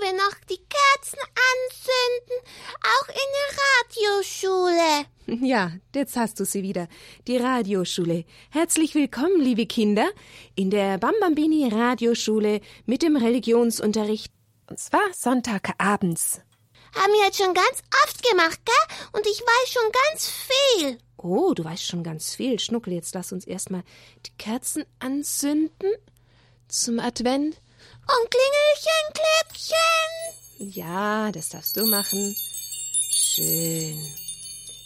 wir noch die Kerzen anzünden, auch in der Radioschule. Ja, jetzt hast du sie wieder. Die Radioschule. Herzlich willkommen, liebe Kinder, in der Bambambini Radioschule mit dem Religionsunterricht. Und zwar Sonntagabends. Haben wir jetzt schon ganz oft gemacht, gell? Und ich weiß schon ganz viel. Oh, du weißt schon ganz viel. Schnuckel, jetzt lass uns erstmal die Kerzen anzünden zum Advent. Und Klingelchen, Klöckchen. Ja, das darfst du machen. Schön.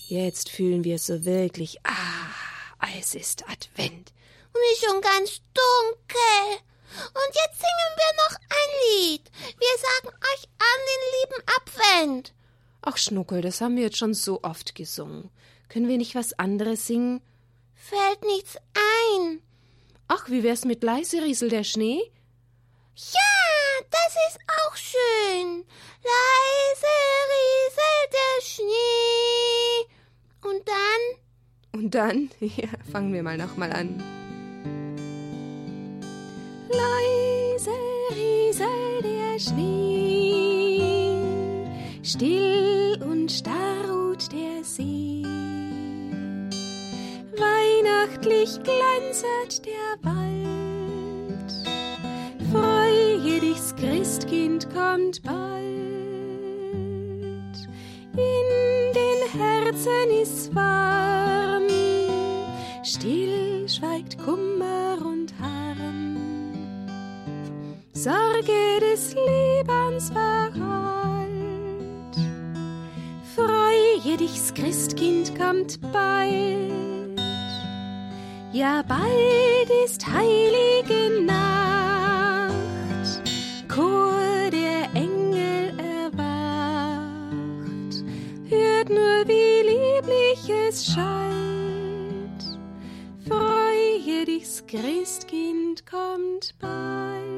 Jetzt fühlen wir so wirklich, ah, es ist Advent. Und ist schon ganz dunkel. Und jetzt singen wir noch ein Lied. Wir sagen euch an den lieben Advent. Ach, Schnuckel, das haben wir jetzt schon so oft gesungen. Können wir nicht was anderes singen? Fällt nichts ein. Ach, wie wär's mit leise Riesel der Schnee? Ja, das ist auch schön. Leise rieselt der Schnee. Und dann? Und dann? Ja, fangen wir mal nochmal an. Leise rieselt der Schnee, still und starr ruht der See. Weihnachtlich glänzet der Wald, Christkind kommt bald. In den Herzen ist's warm, still schweigt Kummer und Harm. Sorge des Lebens verrollt. Freue dich's Christkind kommt bald. Ja, bald ist heilige Nacht. Christkind kommt bald.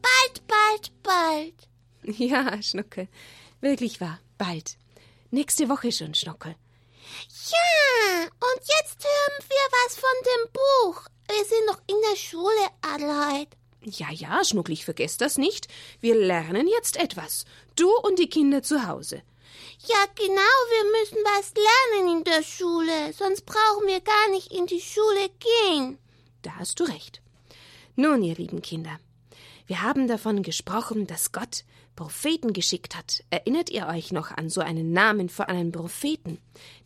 Bald, bald, bald. Ja, Schnuckel. Wirklich wahr. Bald. Nächste Woche schon, Schnuckel. Ja, und jetzt hören wir was von dem Buch. Wir sind noch in der Schule, Adelheid. Ja, ja, Schnuckel, ich vergesse das nicht. Wir lernen jetzt etwas. Du und die Kinder zu Hause. Ja, genau, wir müssen was lernen in der Schule, sonst brauchen wir gar nicht in die Schule gehen. Da hast du recht. Nun, ihr lieben Kinder, wir haben davon gesprochen, dass Gott Propheten geschickt hat. Erinnert ihr euch noch an so einen Namen für einen Propheten?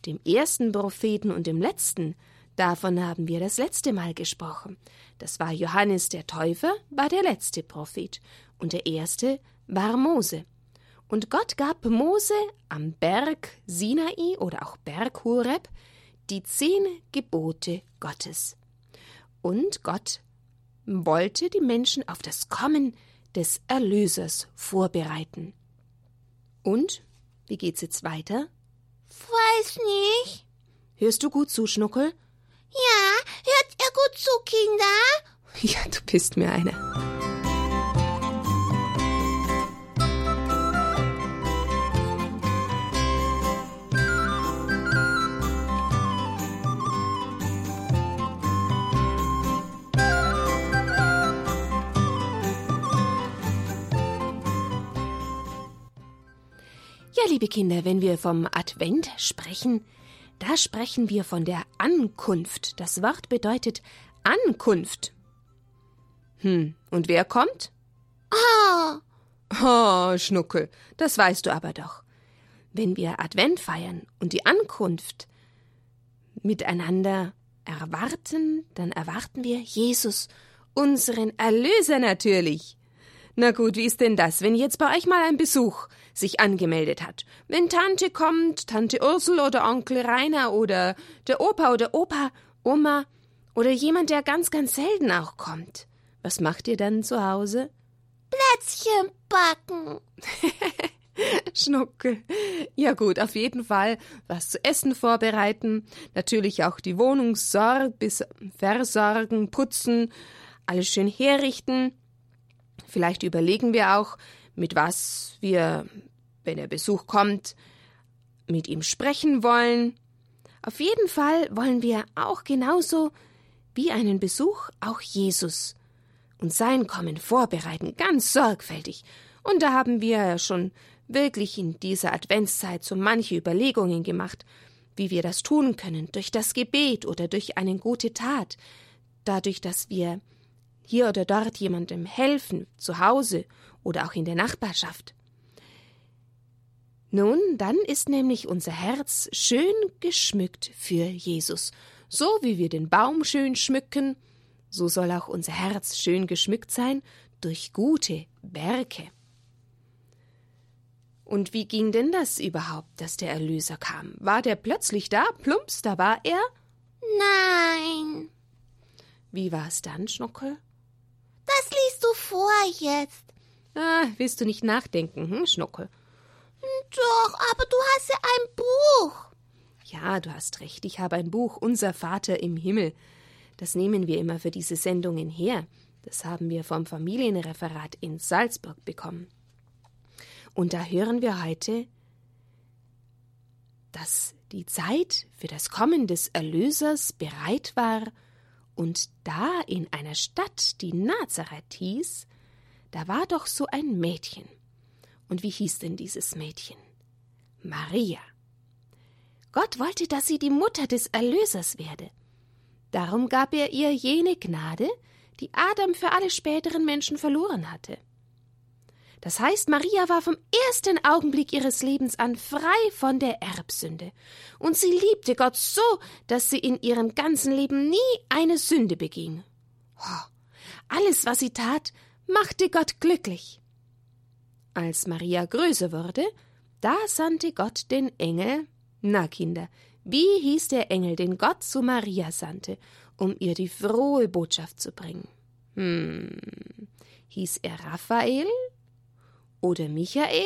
Dem ersten Propheten und dem letzten? Davon haben wir das letzte Mal gesprochen. Das war Johannes der Täufer, war der letzte Prophet. Und der erste war Mose. Und Gott gab Mose am Berg Sinai oder auch Berg Horeb die zehn Gebote Gottes. Und Gott wollte die Menschen auf das Kommen des Erlösers vorbereiten. Und wie geht's jetzt weiter? Weiß nicht. Hörst du gut zu, Schnuckel? Ja, hört ihr gut zu, Kinder? Ja, du bist mir eine. Ja, liebe Kinder, wenn wir vom Advent sprechen, da sprechen wir von der Ankunft. Das Wort bedeutet Ankunft. Hm, und wer kommt? Oh, Oh, Schnuckel, das weißt du aber doch. Wenn wir Advent feiern und die Ankunft miteinander erwarten, dann erwarten wir Jesus, unseren Erlöser natürlich. Na gut, wie ist denn das, wenn jetzt bei euch mal ein Besuch sich angemeldet hat? Wenn Tante kommt, Tante Ursel oder Onkel Rainer oder der Opa oder Opa, Oma oder jemand, der ganz, ganz selten auch kommt. Was macht ihr dann zu Hause? Plätzchen backen. Schnuckel. Ja gut, auf jeden Fall was zu essen vorbereiten, natürlich auch die Wohnung sorg bis versorgen, putzen, alles schön herrichten. Vielleicht überlegen wir auch, mit was wir, wenn der Besuch kommt, mit ihm sprechen wollen. Auf jeden Fall wollen wir auch genauso wie einen Besuch auch Jesus. und sein Kommen vorbereiten, ganz sorgfältig. Und da haben wir schon wirklich in dieser Adventszeit so manche Überlegungen gemacht, wie wir das tun können, durch das Gebet oder durch eine gute Tat, dadurch, dass wir hier oder dort jemandem helfen, zu Hause oder auch in der Nachbarschaft. Nun, dann ist nämlich unser Herz schön geschmückt für Jesus. So wie wir den Baum schön schmücken, so soll auch unser Herz schön geschmückt sein durch gute Werke. Und wie ging denn das überhaupt, dass der Erlöser kam? War der plötzlich da? Plumps, da war er? Nein. Wie war es dann, Schnuckel? Das liest du vor jetzt. Ah, willst du nicht nachdenken, hm, Schnuckel? Doch, aber du hast ja ein Buch. Ja, du hast recht, ich habe ein Buch, Unser Vater im Himmel. Das nehmen wir immer für diese Sendungen her. Das haben wir vom Familienreferat in Salzburg bekommen. Und da hören wir heute, dass die Zeit für das Kommen des Erlösers bereit war, und da in einer Stadt, die Nazareth hieß, da war doch so ein Mädchen. Und wie hieß denn dieses Mädchen? Maria. Gott wollte, dass sie die Mutter des Erlösers werde. Darum gab er ihr jene Gnade, die Adam für alle späteren Menschen verloren hatte. Das heißt, Maria war vom ersten Augenblick ihres Lebens an frei von der Erbsünde. Und sie liebte Gott so, dass sie in ihrem ganzen Leben nie eine Sünde beging. Alles, was sie tat, machte Gott glücklich. Als Maria größer wurde, da sandte Gott den Engel. Na, Kinder, wie hieß der Engel, den Gott zu Maria sandte, um ihr die frohe Botschaft zu bringen? Hm, hieß er Raphael oder Michael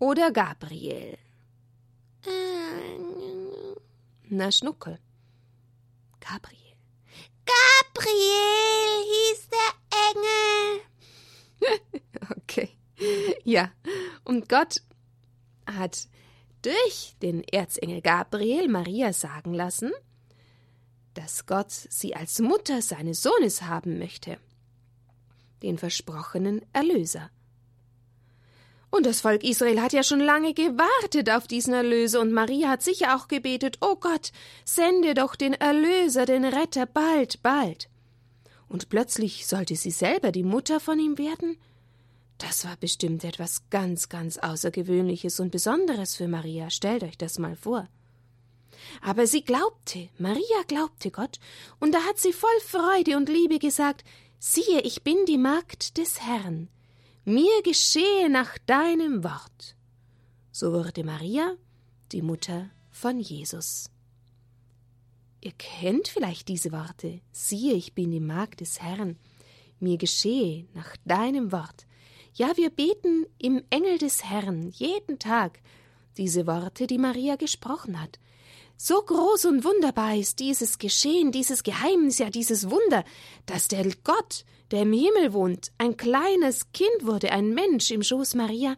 oder Gabriel? Na, Schnuckel. Gabriel. Gabriel hieß der Engel. okay. Ja, und Gott hat durch den Erzengel Gabriel Maria sagen lassen, dass Gott sie als Mutter seines Sohnes haben möchte, den versprochenen Erlöser. Und das Volk Israel hat ja schon lange gewartet auf diesen Erlöser, und Maria hat sicher auch gebetet, O oh Gott, sende doch den Erlöser, den Retter, bald, bald. Und plötzlich sollte sie selber die Mutter von ihm werden? Das war bestimmt etwas ganz, ganz Außergewöhnliches und Besonderes für Maria, stellt euch das mal vor. Aber sie glaubte, Maria glaubte Gott, und da hat sie voll Freude und Liebe gesagt, siehe, ich bin die Magd des Herrn, mir geschehe nach deinem Wort. So wurde Maria die Mutter von Jesus. Ihr kennt vielleicht diese Worte. Siehe, ich bin die Magd des Herrn. Mir geschehe nach deinem Wort. Ja, wir beten im Engel des Herrn jeden Tag diese Worte, die Maria gesprochen hat. So groß und wunderbar ist dieses Geschehen, dieses Geheimnis, ja dieses Wunder, dass der Gott, der im Himmel wohnt, ein kleines Kind wurde, ein Mensch im Schoß Maria,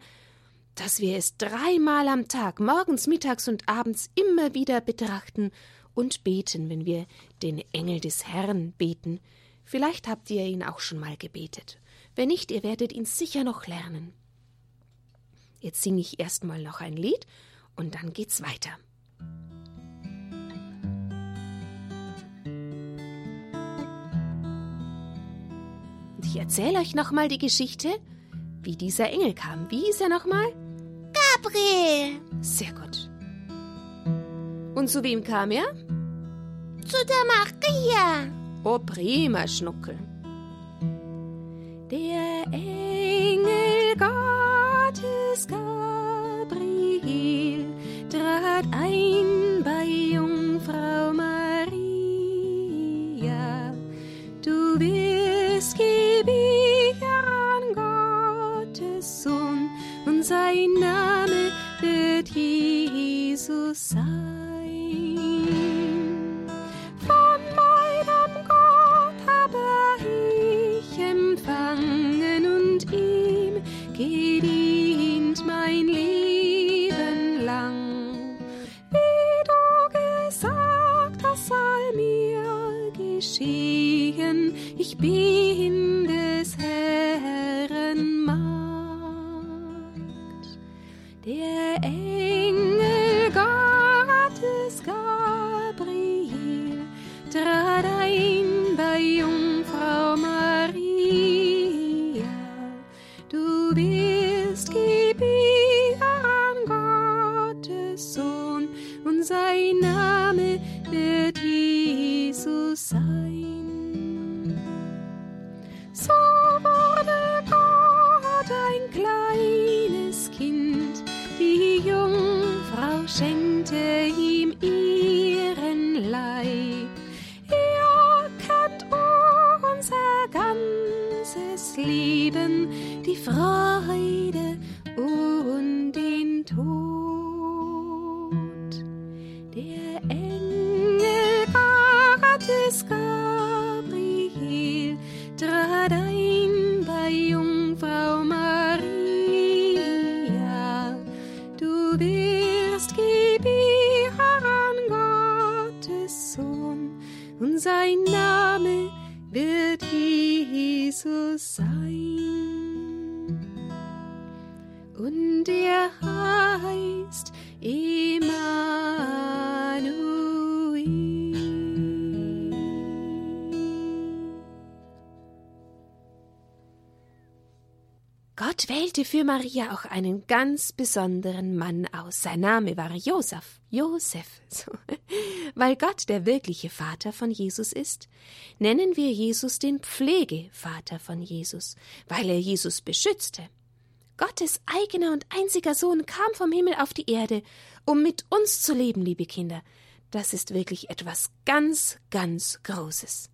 dass wir es dreimal am Tag, morgens, mittags und abends immer wieder betrachten und beten, wenn wir den Engel des Herrn beten. Vielleicht habt ihr ihn auch schon mal gebetet. Wenn nicht, ihr werdet ihn sicher noch lernen. Jetzt singe ich erstmal noch ein Lied und dann geht's weiter. Ich erzähle euch nochmal die Geschichte, wie dieser Engel kam. Wie hieß er nochmal? Gabriel. Sehr gut. Und zu wem kam er? Zu der Maria. Oh, prima, Schnuckel. Der Engel Der Engel wählte für Maria auch einen ganz besonderen Mann aus. Sein Name war Josef. Josef. So. Weil Gott der wirkliche Vater von Jesus ist, nennen wir Jesus den Pflegevater von Jesus, weil er Jesus beschützte. Gottes eigener und einziger Sohn kam vom Himmel auf die Erde, um mit uns zu leben, liebe Kinder. Das ist wirklich etwas ganz, ganz Großes.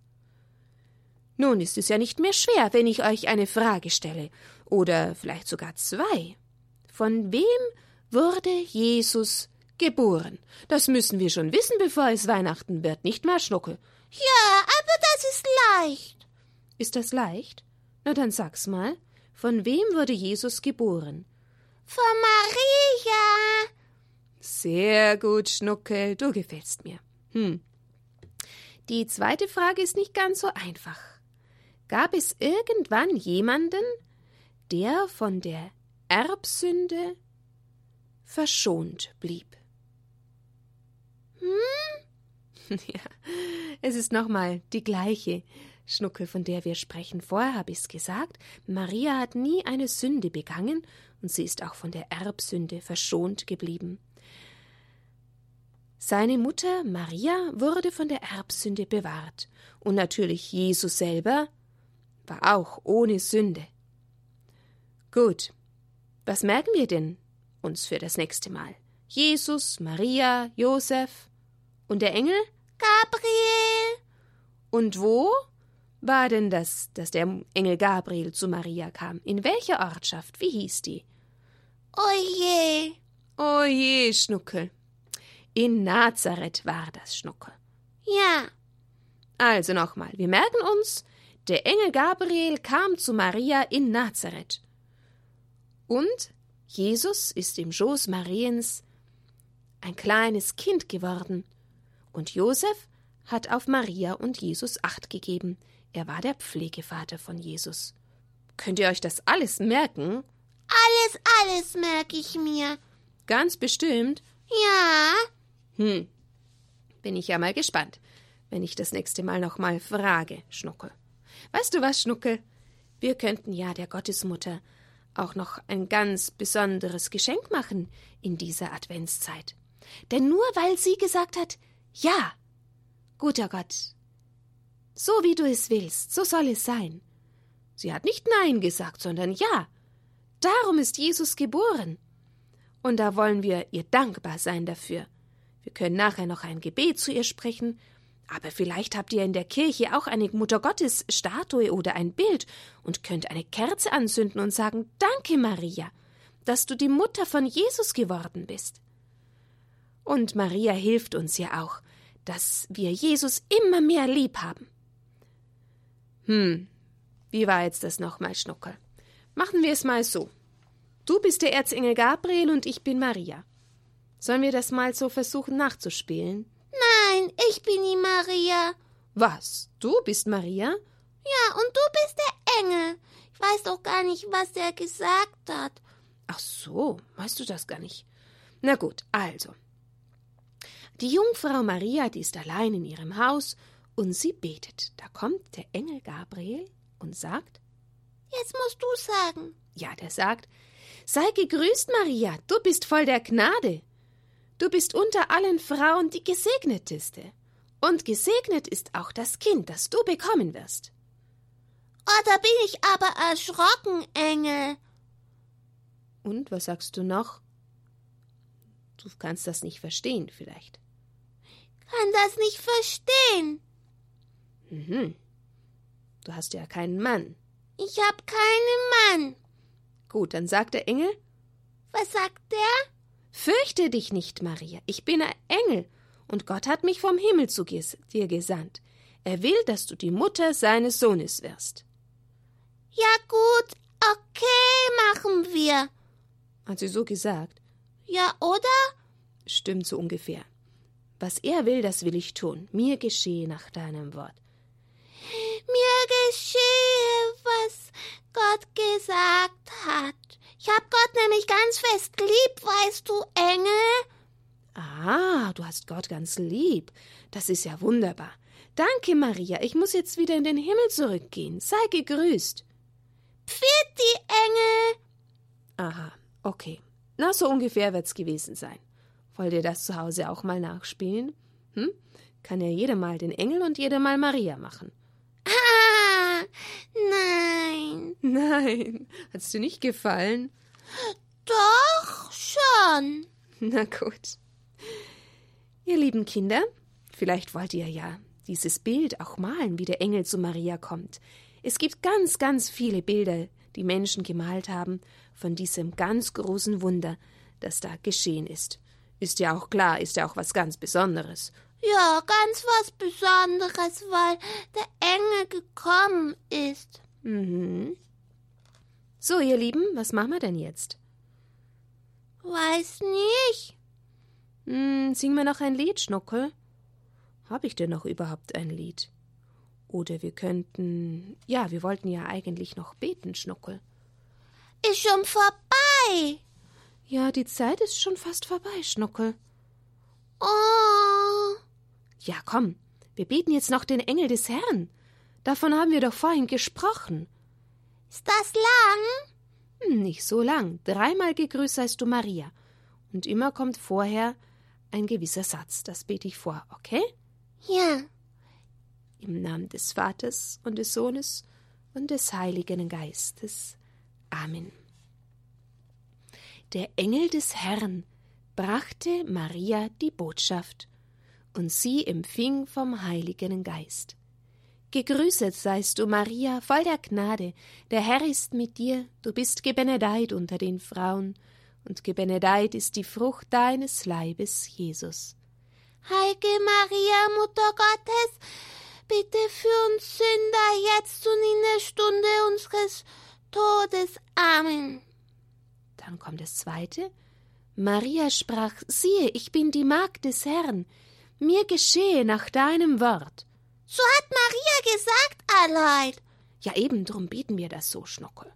Nun ist es ja nicht mehr schwer, wenn ich euch eine Frage stelle, oder vielleicht sogar zwei. Von wem wurde Jesus geboren? Das müssen wir schon wissen, bevor es Weihnachten wird, nicht mehr, Schnuckel? Ja, aber das ist leicht. Ist das leicht? Na dann sag's mal. Von wem wurde Jesus geboren? Von Maria. Sehr gut, Schnuckel, du gefällst mir. Hm. Die zweite Frage ist nicht ganz so einfach. Gab es irgendwann jemanden, der von der Erbsünde verschont blieb? Hm? Ja, es ist nochmal die gleiche Schnuckel, von der wir sprechen. Vorher habe ich es gesagt, Maria hat nie eine Sünde begangen und sie ist auch von der Erbsünde verschont geblieben. Seine Mutter Maria wurde von der Erbsünde bewahrt und natürlich Jesus selber war auch ohne Sünde. Gut, was merken wir denn uns für das nächste Mal? Jesus, Maria, Josef und der Engel? Gabriel. Und wo war denn das, dass der Engel Gabriel zu Maria kam? In welcher Ortschaft? Wie hieß die? Oje. Oje, Schnuckel. In Nazareth war das Schnuckel. Ja. Also nochmal, wir merken uns, der Engel Gabriel kam zu Maria in Nazareth. Und Jesus ist im Schoß Mariens ein kleines Kind geworden. Und Josef hat auf Maria und Jesus Acht gegeben. Er war der Pflegevater von Jesus. Könnt ihr euch das alles merken? Alles, alles merke ich mir. Ganz bestimmt. Ja. Hm. Bin ich ja mal gespannt, wenn ich das nächste Mal noch mal frage, Schnuckel. Weißt du was, Schnuckel? Wir könnten ja der Gottesmutter auch noch ein ganz besonderes Geschenk machen in dieser Adventszeit. Denn nur weil sie gesagt hat, ja, guter Gott, so wie du es willst, so soll es sein. Sie hat nicht Nein gesagt, sondern Ja. Darum ist Jesus geboren. Und da wollen wir ihr dankbar sein dafür. Wir können nachher noch ein Gebet zu ihr sprechen, aber vielleicht habt ihr in der Kirche auch eine Muttergottes Statue oder ein Bild und könnt eine Kerze anzünden und sagen Danke, Maria, dass du die Mutter von Jesus geworden bist. Und Maria hilft uns ja auch, dass wir Jesus immer mehr lieb haben. Hm, wie war jetzt das nochmal, Schnuckel? Machen wir es mal so. Du bist der Erzengel Gabriel und ich bin Maria. Sollen wir das mal so versuchen nachzuspielen? Nein, ich bin die Maria. Was? Du bist Maria? Ja, und du bist der Engel. Ich weiß doch gar nicht, was er gesagt hat. Ach so, weißt du das gar nicht? Na gut, also. Die Jungfrau Maria, die ist allein in ihrem Haus und sie betet. Da kommt der Engel Gabriel und sagt: Jetzt musst du sagen. Ja, der sagt: Sei gegrüßt, Maria, du bist voll der Gnade. Du bist unter allen Frauen die gesegneteste. Und gesegnet ist auch das Kind, das du bekommen wirst. Oh, da bin ich aber erschrocken, Engel. Und was sagst du noch? Du kannst das nicht verstehen, vielleicht. Kann das nicht verstehen. Mhm. Du hast ja keinen Mann. Ich hab keinen Mann. Gut, dann sagt der Engel. Was sagt der? Fürchte dich nicht, Maria. Ich bin ein Engel und Gott hat mich vom Himmel zu dir gesandt. Er will, dass du die Mutter seines Sohnes wirst. Ja gut, okay, machen wir. Hat sie so gesagt? Ja, oder? Stimmt so ungefähr. Was er will, das will ich tun. Mir geschehe nach deinem Wort. Mir geschehe, was Gott gesagt hat. Ich hab Gott nämlich ganz fest lieb, weißt du, Engel. Ah, du hast Gott ganz lieb. Das ist ja wunderbar. Danke, Maria. Ich muss jetzt wieder in den Himmel zurückgehen. Sei gegrüßt. Pfitti, Engel. Aha, okay. Na, so ungefähr wird's gewesen sein. Wollt ihr das zu Hause auch mal nachspielen? Hm? Kann ja jeder mal den Engel und jeder mal Maria machen. Ah, nein. Nein. Hat's dir nicht gefallen? Doch, schon. Na gut. Ihr lieben Kinder, vielleicht wollt ihr ja dieses Bild auch malen, wie der Engel zu Maria kommt. Es gibt ganz, ganz viele Bilder, die Menschen gemalt haben von diesem ganz großen Wunder, das da geschehen ist. Ist ja auch klar, ist ja auch was ganz Besonderes. Ja, ganz was Besonderes, weil der Engel gekommen ist. Mhm. So, ihr Lieben, was machen wir denn jetzt? Weiß nicht. Hm, singen wir noch ein Lied, Schnuckel? Hab ich denn noch überhaupt ein Lied? Oder wir könnten. Ja, wir wollten ja eigentlich noch beten, Schnuckel. Ist schon vorbei. Ja, die Zeit ist schon fast vorbei, Schnuckel. Oh. Ja, komm, wir beten jetzt noch den Engel des Herrn. Davon haben wir doch vorhin gesprochen. Ist das lang? Hm, nicht so lang. Dreimal gegrüßt seist du Maria. Und immer kommt vorher ein gewisser Satz. Das bete ich vor, okay? Ja. Im Namen des Vaters und des Sohnes und des Heiligen Geistes. Amen. Der Engel des Herrn brachte Maria die Botschaft, und sie empfing vom Heiligen Geist. Gegrüßet seist du, Maria, voll der Gnade, der Herr ist mit dir, du bist gebenedeit unter den Frauen, und gebenedeit ist die Frucht deines Leibes, Jesus. Heilige Maria, Mutter Gottes, bitte für uns Sünder jetzt und in der Stunde unseres Todes. Amen. Dann kommt das zweite. Maria sprach, siehe, ich bin die Magd des Herrn, mir geschehe nach deinem Wort. So hat Maria gesagt, Allein. Ja, eben drum beten wir das so, Schnuckel.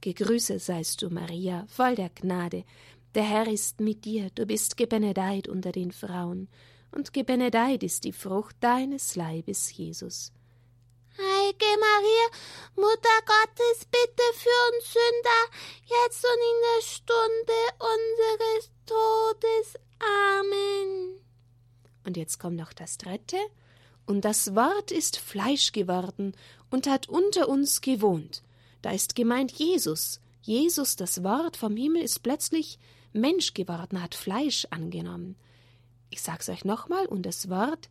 Gegrüßet seist du, Maria, voll der Gnade. Der Herr ist mit dir, du bist gebenedeit unter den Frauen, und gebenedeit ist die Frucht deines Leibes, Jesus. Heilige Maria, Mutter Gottes, bitte für uns Sünder, jetzt und in der Stunde unseres Todes. Amen. Und jetzt kommt noch das dritte. Und das Wort ist Fleisch geworden und hat unter uns gewohnt. Da ist gemeint Jesus. Jesus, das Wort vom Himmel, ist plötzlich Mensch geworden, hat Fleisch angenommen. Ich sag's euch nochmal, und das Wort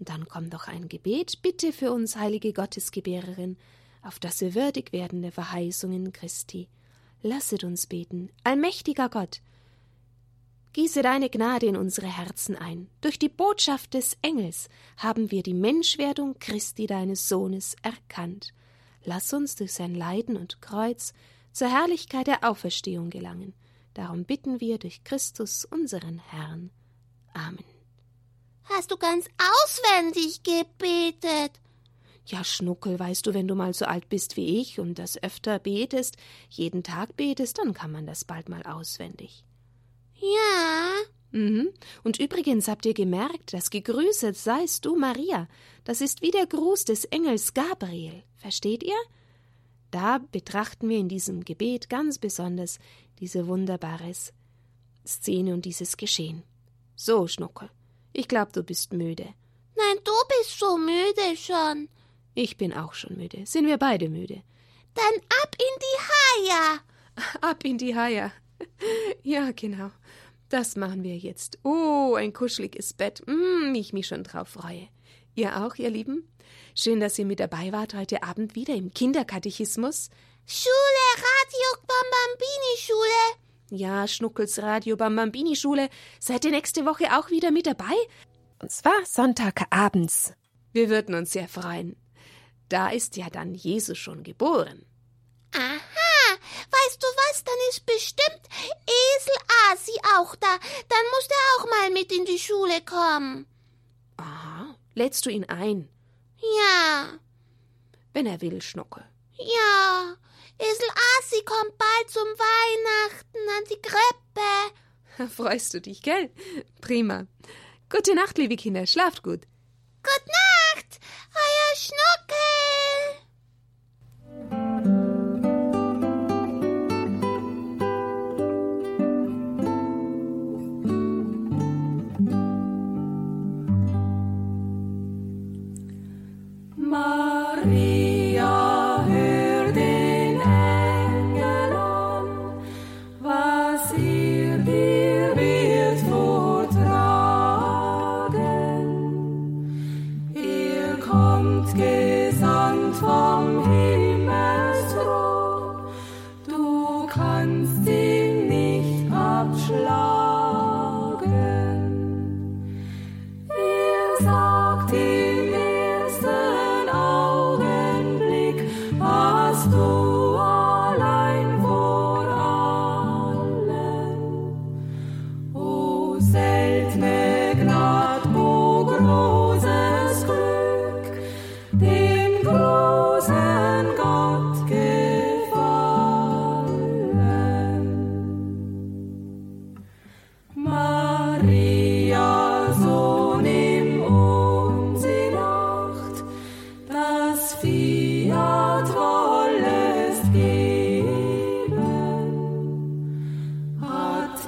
Dann kommt noch ein Gebet, bitte für uns, heilige Gottesgebärerin, auf dass wir würdig werden der Verheißungen Christi. Lasset uns beten, allmächtiger Gott, Gieße deine Gnade in unsere Herzen ein. Durch die Botschaft des Engels haben wir die Menschwerdung Christi deines Sohnes erkannt. Lass uns durch sein Leiden und Kreuz zur Herrlichkeit der Auferstehung gelangen. Darum bitten wir durch Christus unseren Herrn. Amen. Hast du ganz auswendig gebetet? Ja, Schnuckel, weißt du, wenn du mal so alt bist wie ich und das öfter betest, jeden Tag betest, dann kann man das bald mal auswendig. Ja. Mhm. Und übrigens habt ihr gemerkt, dass gegrüßet seist du, Maria. Das ist wie der Gruß des Engels Gabriel. Versteht ihr? Da betrachten wir in diesem Gebet ganz besonders diese wunderbare Szene und dieses Geschehen. So, Schnuckel, ich glaube, du bist müde. Nein, du bist so müde schon. Ich bin auch schon müde. Sind wir beide müde? Dann ab in die Haia. Ab in die Haia. Ja, genau. Das machen wir jetzt. Oh, ein kuscheliges Bett. Mm, ich mich schon drauf freue. Ihr auch, ihr Lieben? Schön, dass ihr mit dabei wart heute Abend wieder im Kinderkatechismus. Schule, Radio Bambambini Schule. Ja, Schnuckels Radio Bambambini Schule. Seid ihr nächste Woche auch wieder mit dabei? Und zwar Sonntagabends. Wir würden uns sehr freuen. Da ist ja dann Jesus schon geboren. Aha. Weißt du was, dann ist bestimmt Esel Asi auch da. Dann muss der auch mal mit in die Schule kommen. Aha, lädst du ihn ein? Ja. Wenn er will, Schnuckel. Ja. Esel Asi kommt bald zum Weihnachten an die Krippe. Freust du dich, gell? Prima. Gute Nacht, liebe Kinder. Schlaft gut. Gute Nacht, euer Schnuckel. kannst ihn nicht abschlagen.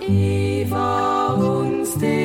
Schlang und Schnee.